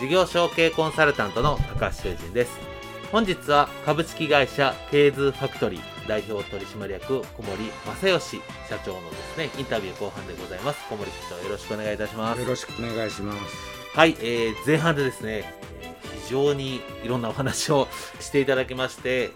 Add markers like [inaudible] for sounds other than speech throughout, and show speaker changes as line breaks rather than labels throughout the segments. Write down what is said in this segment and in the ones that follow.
事業承継コンサルタントの高橋修人です。本日は株式会社ケーズファクトリー代表取締役小森正義社長のですね、インタビュー後半でございます。小森社長よろしくお願いいたします。
よろしくお願いします。
はい、えー、前半でですね、非常にいろんなお話をしていただきまして、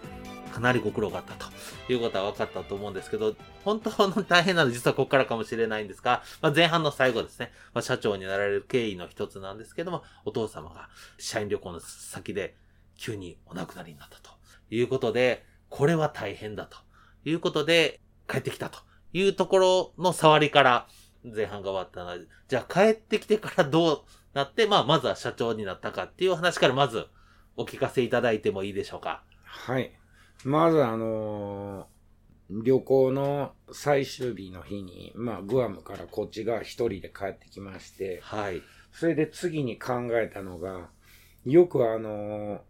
かなりご苦労があったということは分かったと思うんですけど、本当の大変なのは実はここからかもしれないんですが、まあ、前半の最後ですね、まあ、社長になられる経緯の一つなんですけども、お父様が社員旅行の先で急にお亡くなりになったということで、これは大変だということで帰ってきたというところの触りから前半が終わったので、じゃあ帰ってきてからどうなって、まあまずは社長になったかっていう話からまずお聞かせいただいてもいいでしょうか？
はい。まずあのー、旅行の最終日の日に、まあ、グアムからこっちが一人で帰ってきまして、
はい。
それで次に考えたのが、よくあのー、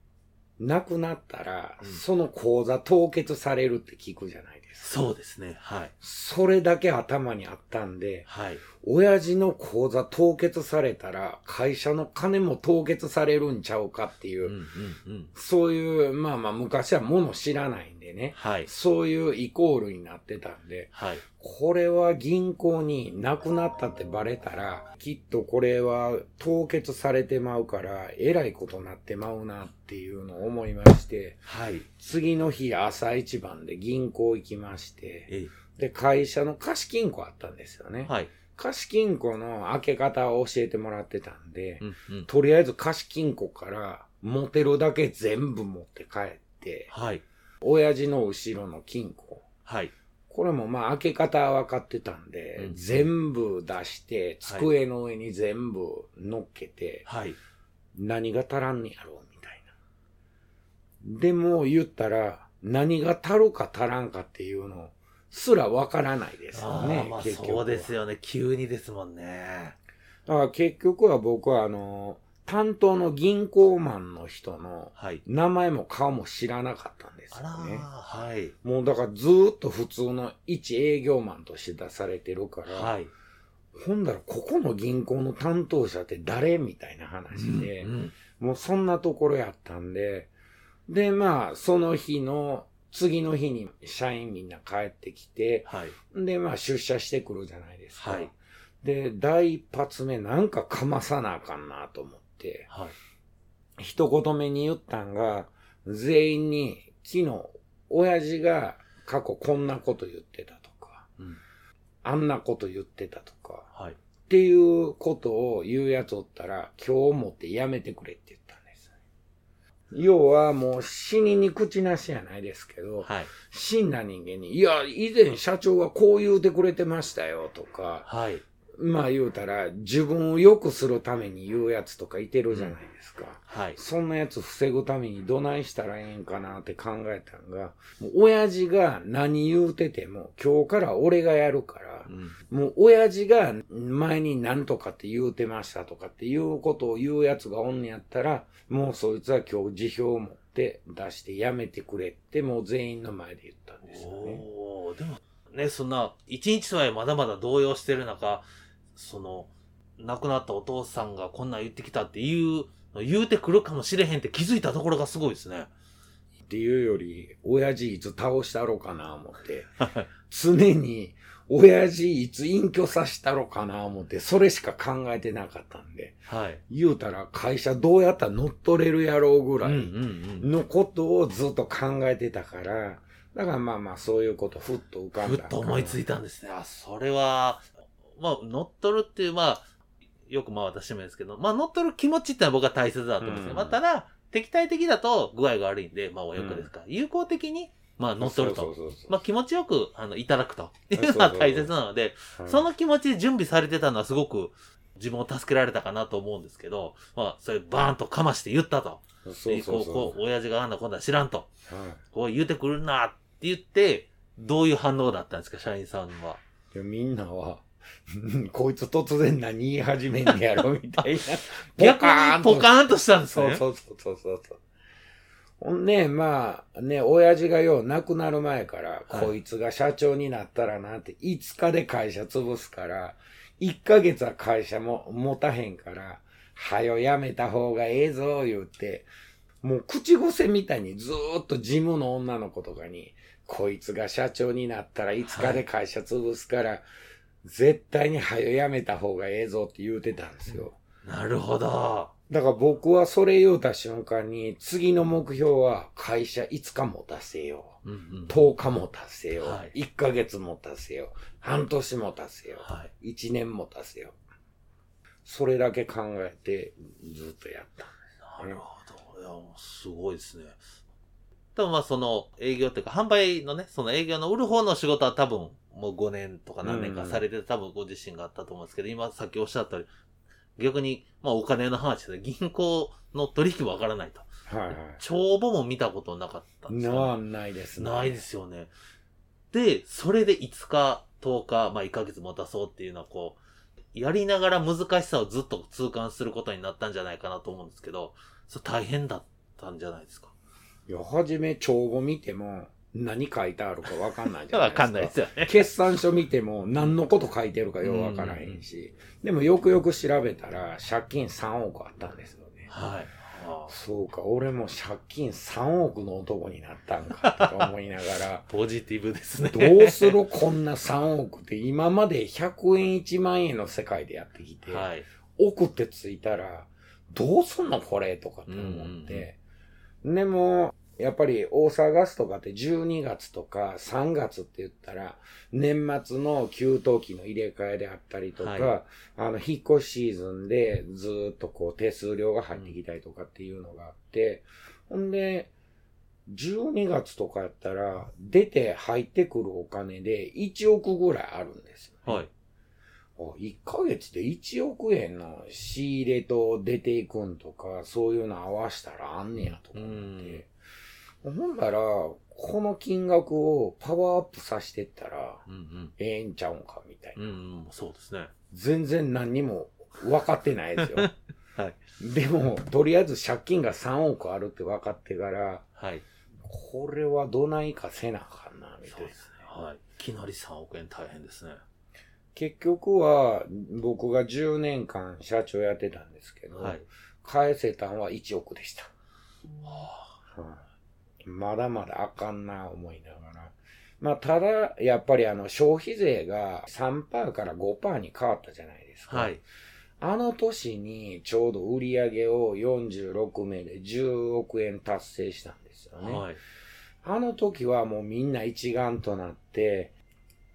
亡くなったら、その口座凍結されるって聞くじゃないです
か。そうですね。はい。
それだけ頭にあったんで、
はい。
親父の口座凍結されたら、会社の金も凍結されるんちゃうかっていう、うんうんうん、そういう、まあまあ昔はもの知らないんでね、
はい、
そういうイコールになってたんで、
はい、
これは銀行になくなったってバレたら、きっとこれは凍結されてまうから、えらいことになってまうなっていうのを思いまして、
はい、
次の日朝一番で銀行行きまして、で、会社の貸金庫あったんですよね。
はい。
貸金庫の開け方を教えてもらってたんで、
うんうん、
とりあえず貸金庫から持てるだけ全部持って帰って、
はい。
親父の後ろの金庫。
はい。
これもまあ開け方は分かってたんで、うん、全部出して、机の上に全部乗っけて、
はい。
何が足らんねやろうみたいな。でも言ったら、何が足るか足らんかっていうのをすらわからないですよね。
まあ、そうですよね。急にですもんね。
だから結局は僕はあの、担当の銀行マンの人の名前も顔も知らなかったんですよね。
はい。
もうだからずっと普通の一営業マンとして出されてるから、
はい。
ほんだらここの銀行の担当者って誰みたいな話で、うんうん、もうそんなところやったんで、で、まあ、その日の次の日に社員みんな帰ってきて、
はい、
で、まあ出社してくるじゃないですか。
はい、
で、第一発目なんかかまさなあかんなと思って、
はい、
一言目に言ったんが、全員に昨日、親父が過去こんなこと言ってたとか、
うん、
あんなこと言ってたとか、
はい、っ
ていうことを言うやつおったら、今日もってやめてくれって言って要はもう死にに口なしやないですけど、
はい、
死んだ人間に、いや、以前社長はこう言うてくれてましたよとか、
はい、
まあ言うたら、自分を良くするために言うやつとかいてるじゃないですか。
うん、はい。
そんなやつ防ぐためにどないしたらええんかなって考えたんが、もう親父が何言うてても、今日から俺がやるから、うん、もう親父が前に何とかって言うてましたとかっていうことを言うやつがおんねやったら、もうそいつは今日辞表を持って出してやめてくれって、もう全員の前で言ったんですよね。
おでもね、そんな、一日とはいえまだまだ動揺してる中、その、亡くなったお父さんがこんなん言ってきたっていう、言うてくるかもしれへんって気づいたところがすごいですね。
っていうより、親父いつ倒したろうかな思って、常に親父いつ隠居させたろかな思って、それしか考えてなかったんで、
はい、
言うたら会社どうやったら乗っ取れるやろうぐらいのことをずっと考えてたから、だからまあまあそういうことふっと浮かんだ
ふっと思いついたんですね。あ、それは、まあ、乗っ取るっていう、まあ、よくまあ私もですけど、まあ乗っ取る気持ちってのは僕は大切だと思うんですけど、
うん
まあただ、敵対的だと具合が悪いんで、まあおよくですか。友好的に、まあ乗っ取ると。まあ気持ちよく、あの、いただくというのは [laughs] 大切なので、
はい
その気持ちで準備されてたのはすごく自分を助けられたかなと思うんですけど、まあ、それバーンとかまして言ったと。
そうそうそう
こう、こう、親父があんなこんなん知らんと。
はい
こう言うてくるなって言って、どういう反応だったんですか、社員さんは。
いやみんなは、[laughs] こいつ突然何言い始めんねやろ、みたいな。[laughs]
逆にポカーンとしたんですね。
そうそうそうそうそう。ほんで、まあ、ね、親父がよう亡くなる前から、
はい
こいつが社長になったらなって、5日で会社潰すから、1ヶ月は会社も持たへんから、はよやめた方がええぞ、言うて、もう口癖みたいにずーっと事務の女の子とかに、こいつが社長になったら5日で会社潰すから、絶対にはよやめた方がええぞって言うてたんですよ。
なるほど。
だから僕はそれ言うた瞬間に、次の目標は会社5日も達せよ
うんうん
う。10日も達せよう。
はい
1ヶ月も達せよう。半年も達せよ
はい。
う。1年も達せよう。それだけ考えてずっとやった。
なるほど。いや、すごいですね。多分まあその営業っていうか販売のね、その営業の売る方の仕事は多分もう5年とか何年かされてて、多分ご自身があったと思うんですけど、今さっきおっしゃったように、逆にまあお金の話で銀行の取引もわからないと。
はいはい。
帳簿も見たことなかったんですよ、
なないですね。
ないですよね。で、それで5日、10日、まあ1ヶ月持たそうっていうのはこう、やりながら難しさをずっと痛感することになったんじゃないかなと思うんですけど、それ大変だったんじゃないですか？
いや、はじめ帳簿見ても何書いてあるかわかんないじゃないですか。[laughs]
わかんないですよね。
決算書見ても何のこと書いてるかようわからへんし。でもよくよく調べたら借金3億あったんですよね。
はい。
そうか、俺も借金3億の男になったんかとか思いながら、[laughs]
ポジティブですね。
どうするこんな3億って今まで100円1万円の世界でやってきて、
はい。
億ってついたら、どうすんのこれとかって思って。でも、やっぱり大阪ガスとかって12月とか3月って言ったら、年末の給湯器の入れ替えであったりとか、
はい
あの、引っ越しシーズンでずーっとこう手数料が入ってきたりとかっていうのがあって、ほんで、12月とかやったら、出て入ってくるお金で1億ぐらいあるんですよ、
はい。
あ1ヶ月で1億円の仕入れと出ていくんとか、そういうの合わしたらあんねやとか思って。ほんなら、この金額をパワーアップさせてったら、
うんうん。
ええんちゃうんかみたいな。
うんうん、そうですね。
全然何にも分かってないですよ。[laughs]
はい。
でも、とりあえず借金が3億あるって分かってから、
はい。
これはどないかせなあかんな、みたいうな。
そですね。はい。いきなり3億円大変ですね。
結局は、僕が10年間社長やってたんですけど、
はい。
返せたんは1億でした。
は
はいまだまだあかんな思いながら。まあ、ただ、やっぱりあの、消費税が3%から5%に変わったじゃないですか。
あはい。
あの年にちょうど売り上げを46名で10億円達成したんですよね。
はい。
あの時はもうみんな一丸となって、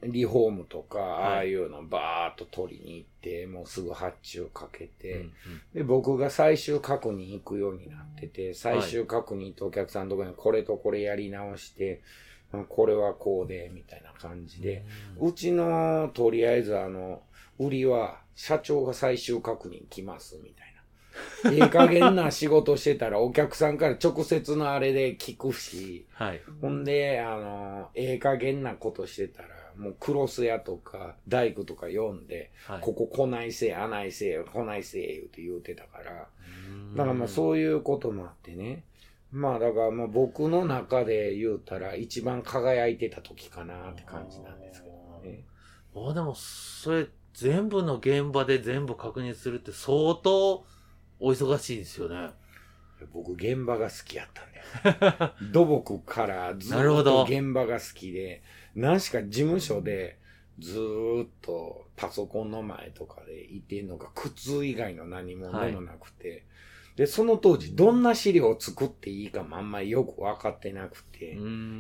リフォームとか、
い。
ああいうのバーっと取りに行って、もうすぐ発注かけて、
うん
で、僕が最終確認行くようになってて、最終確認とお客さんのところにこれとこれやり直して、うんこれはこうで、みたいな感じで、
うん。
うちの、とりあえずあの、売りは、社長が最終確認来ます、みたいな。ええ加減な仕事してたら、お客さんから直接のあれで聞くし、
はい。
ほんで、あの、ええ加減なことしてたら、もうクロス屋とか大工とか読んで、
はい。
ここ来ないせえ、あないせえ、来ないせえ、言うて言うてたから、
うん
だからまあそういうこともあってね。まあだからまあ僕の中で言うたら一番輝いてた時かなって感じなんですけどね。
ああ、でも、それ、全部の現場で全部確認するって相当お忙しいですよね。
僕現場が好きやったんだよ。[laughs] 土木からずっと現場が好きで、何しか事務所でずーっとパソコンの前とかでいてんのが苦痛以外の何も目もなくて、で、その当時、どんな資料を作っていいかもあんまりよく分かってなくて、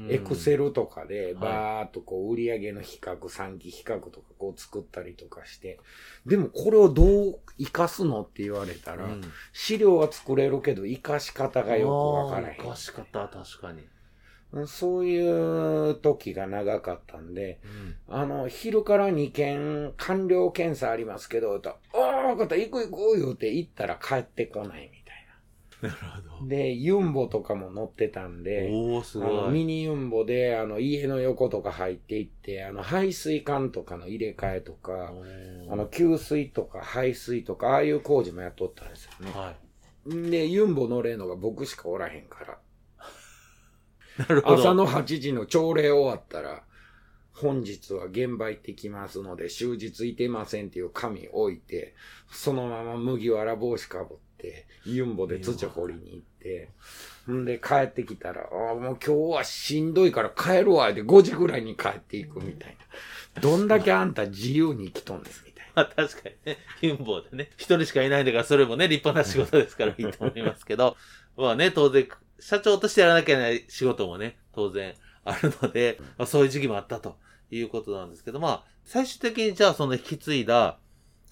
エクセルとかでバーっとこう売上の比較、産期比較とかこう作ったりとかして、でもこれをどう活かすのって言われたら、うん、資料は作れるけど活かし方がよく分からへん。
活かし方、確かに。
そういう時が長かったんで、うん、あの、昼から2件完了検査ありますけど、と、ああ、分かった、行く行く言うて行ったら帰ってこないみ
なるほど。
で、ユンボとかも乗ってたんで、
おすご
い。ミニユンボで、あの、家の横とか入っていって、あの、排水管とかの入れ替えとか、あの、給水とか排水とか、ああいう工事もやっとったんですよね。はい。で、ユンボ乗れんのが僕しかおらへんから。[laughs] なるほど。朝の8時の朝礼終わったら、本日は現場行ってきますので、終日いてませんっていう紙置いて、そのまま麦わら帽子かぶって、ユンボで土掘りに行って、んで帰ってきたら、ああ、もう今日はしんどいから帰るわ、で5時ぐらいに帰っていくみたいな。どんだけあんた自由に生きとんですみたいな。[laughs]
まあ確かにね、ユンボでね、一人しかいないんだから、それもね、立派な仕事ですからいいと思いますけど、まあね、当然、社長としてやらなきゃいけない仕事もね、当然あるので、まあ、そういう時期もあったということなんですけど、まあ、最終的にじゃあその引き継いだ、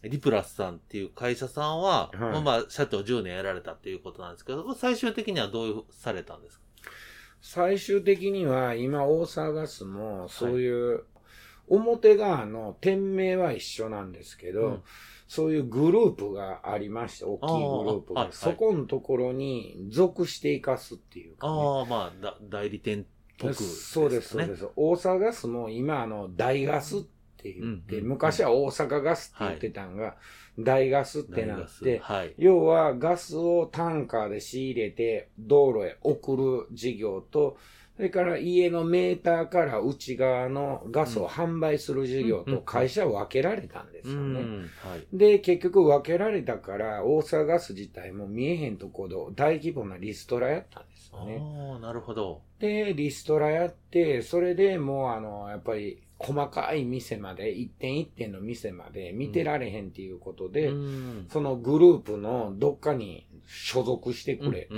リプラスさんっていう会社さんは、はい、まあ、社長10年やられたっていうことなんですけど、最終的にはどういうされたんですか？
最終的には、今、大阪ガスも、そういう、表側の店名は一緒なんですけど、うん、そういうグループがありまして、大きいグループが、そこのところに属していかすっていうか、ね、
ああ、まあ、代理店っぽく、ね、
そうです、そうです。大阪ガスも今、あの、大ガスってって言って、うんうん、昔は大阪ガスって言ってたんが、はい、大ガスってなって、はい、要はガスをタンカーで仕入れて道路へ送る事業と、それから家のメーターから内側のガスを販売する事業と会社を分けられたんですよね。で、結局分けられたから大阪ガス自体も見えへんところ大規模なリストラやったんですよね。
ああ、なるほど。
で、リストラやって、それでもうあの、やっぱり細かい店まで、一点一点の店まで見てられへんっていうことで、うん、そのグループのどっかに所属してくれと。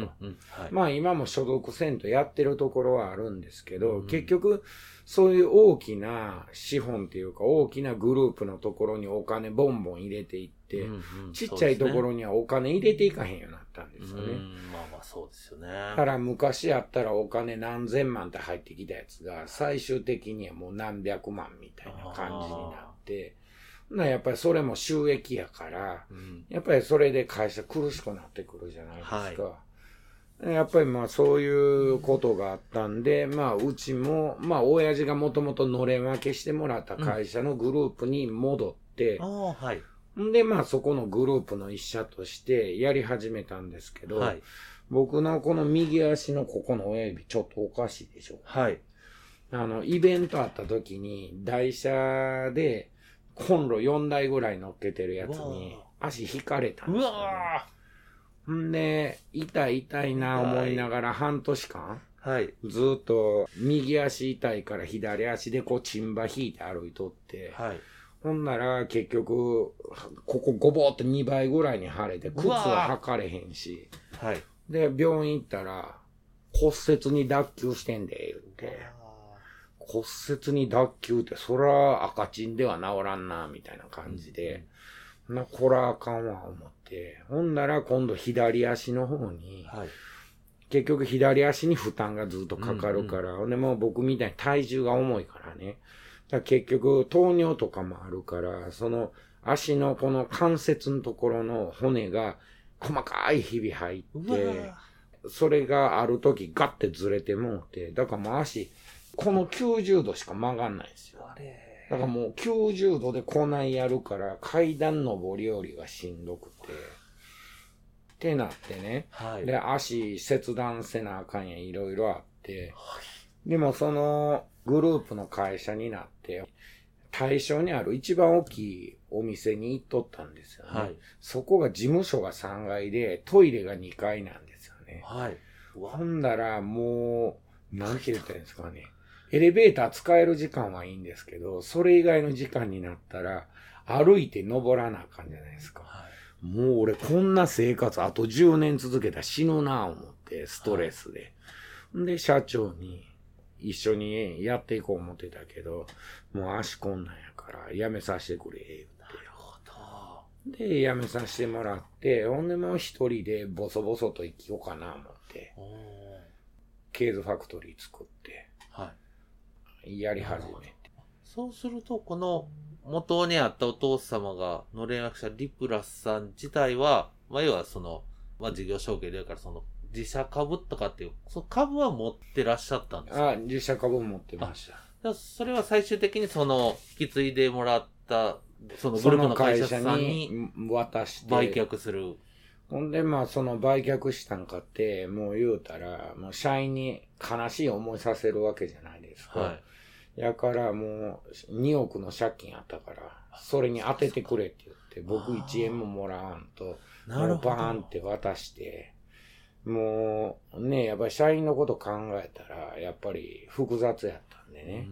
まあ今も所属せんとやってるところはあるんですけど、うん、結局、そういう大きな資本っていうか大きなグループのところにお金ボンボン入れていって、うんうん、ちっちゃいところにはお金入れていかへんようになったんですよね。
まあまあそうですよね。だ
から昔やったらお金何千万って入ってきたやつが最終的にはもう何百万みたいな感じになって、なやっぱりそれも収益やから、うん、やっぱりそれで会社苦しくなってくるじゃないですか。はいやっぱりまあそういうことがあったんで、まあうちも、まあ親父がもともとのれん分けしてもらった会社のグループに戻って、うん、はい。んでまあそこのグループの一社としてやり始めたんですけど、はい、僕のこの右足のここの親指ちょっとおかしいでしょ。はい。あの、イベントあった時に台車でコンロ4台ぐらい乗っけてるやつに足引かれたんですよ、ね。うわんで、痛い痛いな思いながら半年間、はい。ずっと右足痛いから左足でこうチンバ引いて歩いとって、はい。ほんなら結局、ここごぼーって2倍ぐらいに腫れて、靴は履かれへんし、はい。で、病院行ったら、骨折に脱臼してんで、言って。骨折に脱臼って、そら赤チンでは治らんな、みたいな感じで、うん、な、こらあかんわ、思って。ほんなら今度左足の方に、はい、結局左足に負担がずっとかかるから、うんうん、でも僕みたいに体重が重いからね。だ結局糖尿とかもあるから、その足のこの関節のところの骨が細かいひび入って、それがある時ガッてずれてもうて、だからもう足、この90度しか曲がんないんですよ。だからもう90度でこないやるから階段登り降りがしんどくて。ってなってね。はい、で、足切断せなあかんやいろいろあって。はい、でもそのグループの会社になって、対象にある一番大きいお店に行っとったんですよね。はい、そこが事務所が3階で、トイレが2階なんですよね。はい。ほんだらもう、なんて言ったらいいんですかね。エレベーター使える時間はいいんですけど、それ以外の時間になったら、歩いて登らなあかんじゃないですか。はい、もう俺こんな生活あと10年続けたら死ぬな思って、ストレスで。で、社長に一緒にやっていこう思ってたけど、もう足こんなんやからやめさせてくれ。
なるほど。
で、辞めさせてもらって、ほんでもう一人でボソボソと生きようかな思って、ケーズファクトリー作って、
はい。
やり始めて。
そうすると、この元にあったお父様が、の連絡者リプラスさん自体は、まあ、要はその、まあ、事業承継でやから、その、自社株とかっていう、その株は持ってらっしゃったんですか？
あ、自社株持ってました。
それは最終的にその、引き継いでもらった、そのグループの会社さんに
渡して、
売却する。
ほんで、まあ、その売却したんかって、もう言うたら、もう社員に悲しい思いさせるわけじゃないですか。
はい。
やからもう、2億の借金あったから、それに当ててくれって言って、僕1円ももらわんと、
なるほど。
バーンって渡して、もうね、やっぱり社員のこと考えたら、やっぱり複雑やったんでね。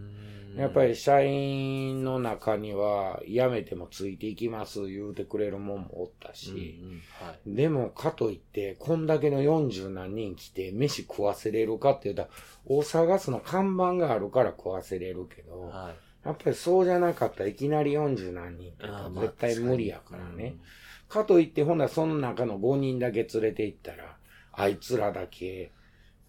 やっぱり社員の中には、辞めてもついていきます言うてくれるもんもおったし、
うんうんはい。
でもかといって、こんだけの40何人来て飯食わせれるかって言ったら、大阪ガスの看板があるから食わせれるけど、
はい。
やっぱりそうじゃなかったらいきなり40何人って絶対無理やからね。。かといって、ほんならその中の5人だけ連れて行ったら、あいつらだけ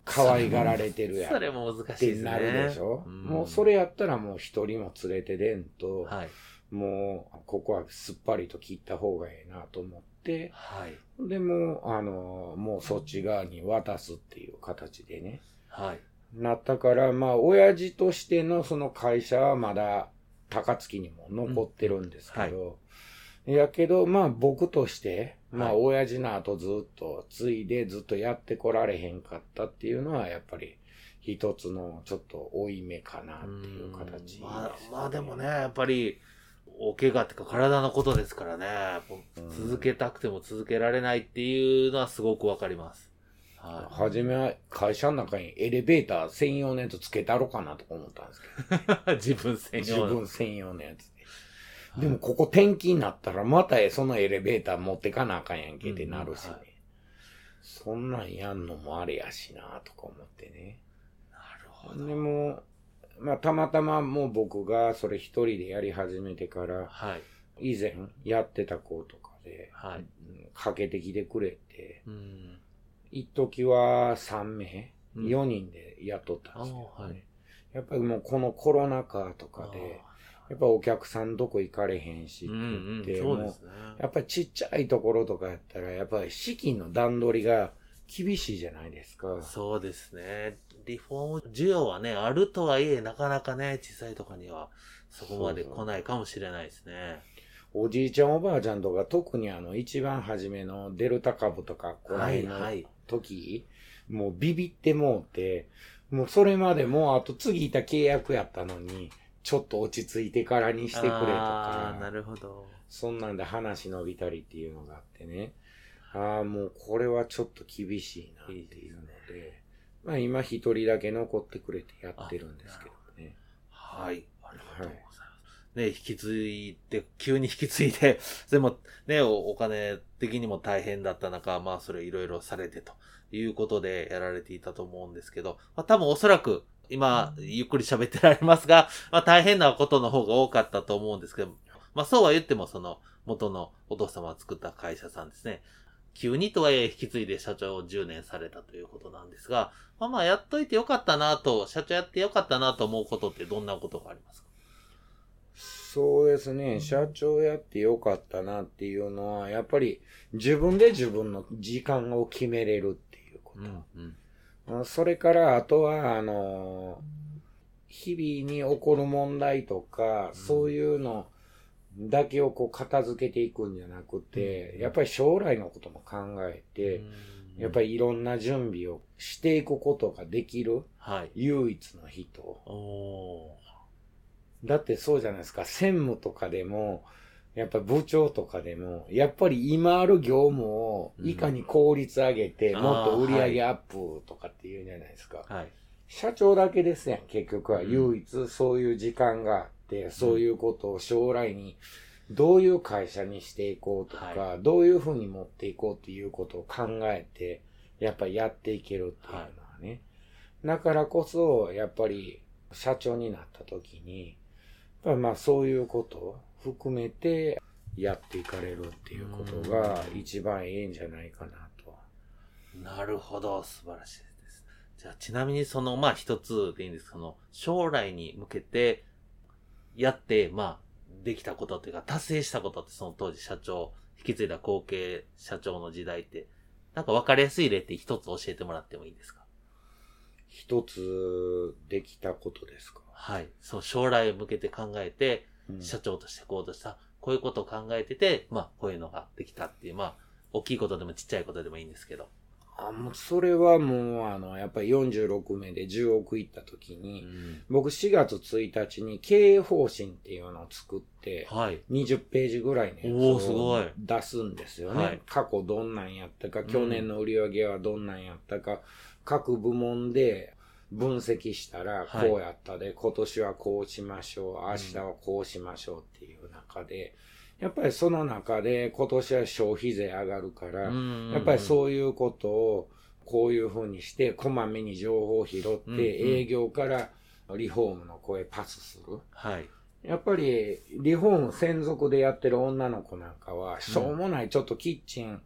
可愛がられてるやん。
それも難
っ
しいですね。
てなるでしょ、
ん
もうそれやったらもう一人も連れて出んと、
はい。
もうここはすっぱりと切った方がええなと思って、
はい。
でもう、あの、もうそっち側に渡すっていう形でね、
はい。
なったから、まあ、親父としてのその会社はまだ高槻にも残ってるんですけど、やけど、まあ僕として、まあ
はい
親父の後ずっと継いでずっとやってこられへんかったっていうのはやっぱり一つのちょっと負い目かなっていう形です、ね。
まあ、まあでもね、やっぱり、お怪我っていうか体のことですからね、続けたくても続けられないっていうのはすごくわかります。は
はじめは会社の中にエレベーター専用のやつつけたろかなとか思ったんですけど。
い。[laughs] 自分専
自
用の。
分専用のやつで。でもここ転勤になったらまたそのエレベーター持ってかなあかんやんけってなるしね。そんなんやんのもあれやしなとか思ってね。
なるほど。
でも、まあたまたまもう僕がそれ一人でやり始めてから、
はい。
以前やってた子とかで、
はい。
うんかけてきてくれて、
うん。
一時は3名、
うん
4人で雇ったんですけど、ね
あーはい
やっぱりもうこのコロナ禍とかで、やっぱお客さんどこ行かれへんしって
うんうん
言って、
そうですね。
やっぱりちっちゃいところとかやったら、やっぱり資金の段取りが厳しいじゃないですか。
そうですね。リフォーム需要はね、あるとはいえ、なかなかね、小さいとこには、そこまで来ないかもしれないですね。
おじいちゃんおばあちゃんとか、特にあの、一番初めのデルタ株とか、この
はい、
辺の
はい。
時、もうビビってもうて、もうそれまでもうあと次いた契約やったのに、ちょっと落ち着いてからにしてくれと
あーな
か、
るほど。
そんなんで話伸びたりっていうのがあってね。ああ、もうこれはちょっと厳しいなっていうので、まあ今一人だけ残ってくれてやってるんですけどね。
はい。ありがとうございます。ね、引き継いで、急に引き継いで、[laughs] でもね、おお金的にも大変だった中、まあそれいろいろされてということでやられていたと思うんですけど、まあ多分おそらく今、ゆっくり喋ってられますが、まあ大変なことの方が多かったと思うんですけど、まあそうは言ってもその元のお父様が作った会社さんですね。急にとはいえ引き継いで社長を10年されたということなんですが、まあまあやっといてよかったなと、社長やってよかったなと思うことってどんなことがありますか？
そうですね、社長やってよかったなっていうのは、やっぱり自分で自分の時間を決めれるっていうこ
うん。
それから、あとは、あの、日々に起こる問題とか、
うん。
そういうのだけをこう片付けていくんじゃなくて、
うん。
やっぱり将来のことも考えて、やっぱ
り、
りいろんな準備をしていくことができる
はい。
唯一の人。
お
だってそうじゃないですか。専務とかでも、やっぱ部長とかでも、やっぱり今ある業務をいかに効率上げて、
うん
もっと売り上げ
あ
アップとかっていうんじゃないですか。
ーはい。
社長だけですやん、結局は。
うん
唯一そういう時間があって、そういうことを将来にどういう会社にしていこうとか、
は
どういうふうに持っていこうっていうことを考えて、やっぱりやっていけるっていうのはね。だからこそ、やっぱり社長になった時に、まあそういうことを含めてやっていかれるっていうことが一番いいんじゃないかなと。
なるほど、素晴らしいです。じゃあ、ちなみにその、まあ一つでいいんですけど、その将来に向けてやって、まあ、できたことっていうか、達成したことってその当時社長、引き継いだ後継社長の時代って、なんか分かりやすい例って一つ教えてもらってもいいですか？
一つできたことですか？
はい。そう、将来を向けて考えて、
うん
社長としてこうとした、こういうことを考えてて、まあ、こういうのができたっていう、まあ、大きいことでもちっちゃいことでもいいんですけど。
あもうそれはもう、あの、やっぱり46名で10億いった時に、僕4月1日に経営方針っていうのを作って、
はい。
20ページぐらいのやつを
すごい
出すんですよね。
はい
過去どんなんやったか、去年の売り上げはどんなんやったか、各部門で分析したら
はい
こうやったで、今年はこうしましょう、明日はこうしましょうっていう中で、やっぱりその中で今年は消費税上がるから、やっぱり
う
そういうことをこういうふうにして、こまめに情報を拾って、営業からリフォームの声パスする。
ん。はい。
やっぱり、リフォーム専属でやってる女の子なんかは、しょうもないちょっとキッチン、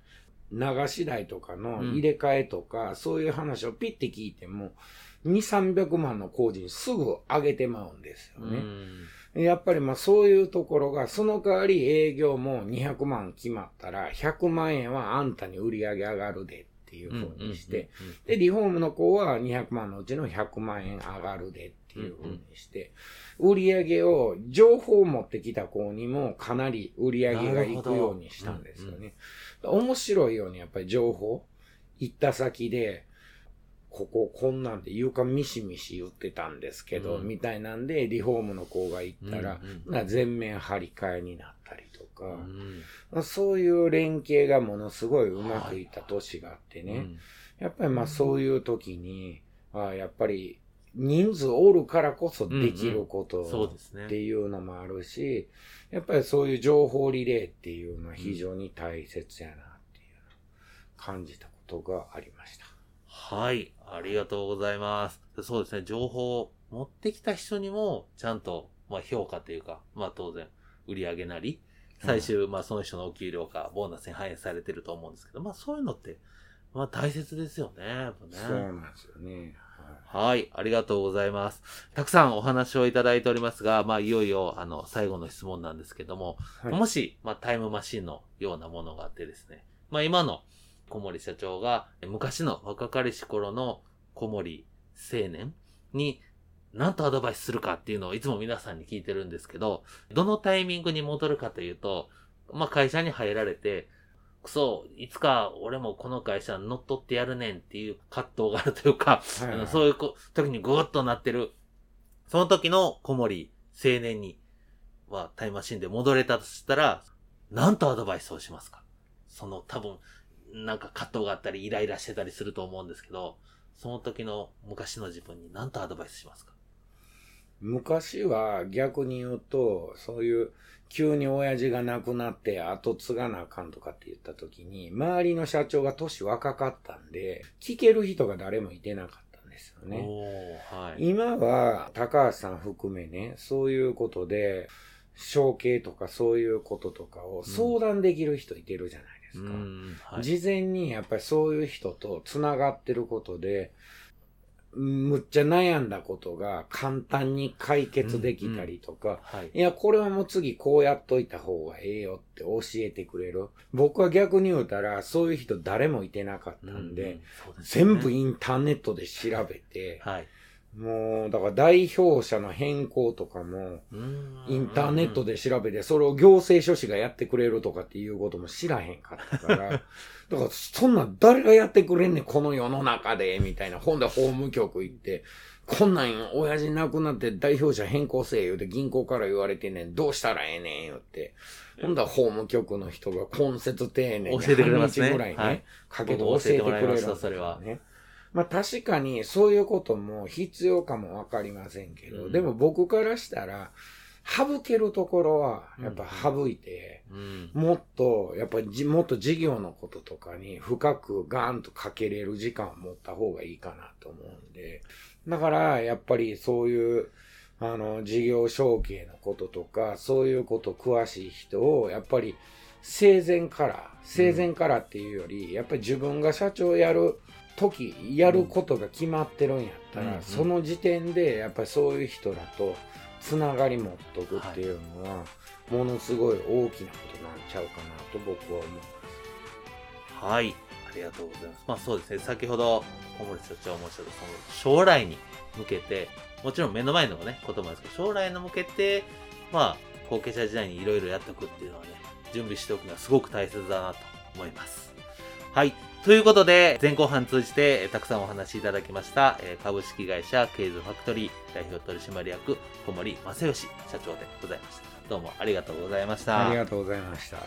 流し台とかの入れ替えとか、そういう話をピッて聞いても、2、300万の工事にすぐ上げてまうんですよね。
うん
やっぱりまあそういうところが、その代わり営業も200万決まったら、100万円はあんたに売り上げ上がるでっていうふうにして、、で、リフォームの子は200万のうちの100万円上がるでっていうふうにして、売り上げを、情報を持ってきた子にもかなり売り上げがいくようにしたんですよね。面白いようにやっぱり情報、行った先で、こここんなんで床ミシミシ言ってたんですけど、
うん。
みたいなんでリフォームの子が行ったら、
うんうん
な全面張り替えになったりとか、
うん。
まあそういう連携がものすごいうまくいった年があってね、
うん。
やっぱりまあそういう時に、あやっぱり人数おるからこそできること
そうですね。
っていうのもあるし、やっぱりそういう情報リレーっていうのは非常に大切やなっていう感じたことがありました。
はい。ありがとうございます。そうですね。情報を持ってきた人にも、ちゃんと、まあ評価というか、まあ当然、売り上げなり、最終、まあその人のお給料か、ボーナスに反映されてると思うんですけど、まあそういうのって、まあ大切ですよね。やっぱね
そうなんですよね。
はい、ありがとうございます。たくさんお話をいただいておりますが、まあ、いよいよ、あの、最後の質問なんですけども、
はい
もし、まあ、タイムマシンのようなものがあってですね、まあ、今の小森社長が、昔の若かりし頃の小森青年に、何とアドバイスするかっていうのをいつも皆さんに聞いてるんですけど、どのタイミングに戻るかというと、まあ、会社に入られて、くそ、いつか俺もこの会社乗っ取ってやるねんっていう葛藤があるというか、
はい
あのそういうこ時にグーッとなってる。その時の小森青年に、はタイムマシンで戻れたとしたら、何とアドバイスをしますか？その多分、なんか葛藤があったりイライラしてたりすると思うんですけど、その時の昔の自分に何とアドバイスしますか？
昔は逆に言うと、そういう急に親父が亡くなって後継がなあかんとかって言った時に、周りの社長が年若かったんで、聞ける人が誰もいてなかったんですよね。
はい。
今は高橋さん含めね、そういうことで、承継とかそういうこととかを相談できる人いてるじゃないですか。
うん、はい。
事前にやっぱりそういう人と繋がってることで、むっちゃ悩んだことが簡単に解決できたりとか、
はい。
いや、これはもう次こうやっといた方がええよって教えてくれる。僕は逆に言うたら、そういう人誰もいてなかったんで、全部インターネットで調べて、
はい。
もう、だから代表者の変更とかも、
うん
インターネットで調べて、それを行政書士がやってくれるとかっていうことも知らへんかったから、[laughs] だからそんなん誰がやってくれんねん、この世の中で、みたいな。ほんで法務局行って、こんなん親父亡くなって代表者変更せえ言うて銀行から言われてんねん、どうしたらええねん言って。ほんだら法務局の人が根節丁寧に
教えてくれますね
ぐらいね、
はい
かけて教えてくれる
教えてもらいましたそれは
ね。まあ確かにそういうことも必要かもわかりませんけど、
うん。
でも僕からしたら、省けるところは、やっぱ省いて、うん、もっと、やっぱりもっと事業のこととかに深くガーンとかけれる時間を持った方がいいかなと思うんで、だから、やっぱりそういう、あの、事業承継のこととか、そういうこと詳しい人を、やっぱり生前から、生前からっていうより、やっぱり自分が社長やる時、やることが決まってるんやったら、その時点で、やっぱりそういう人らと、つながり持っとくっていうのは、ものすごい大きなことなんちゃうかなと僕は思います。
はい。ありがとうございます。まあそうですね。先ほど小森社長もおっしゃった、その将来に向けて、もちろん目の前のね、こともですけど、将来に向けて、まあ、後継者時代にいろいろやっておくっていうのはね、準備しておくのはすごく大切だなと思います。はい。ということで、前後半通じてたくさんお話しいただきました、株式会社ケイズファクトリー代表取締役小森正義社長でございました。どうもありがとうございました。
ありがとうございました。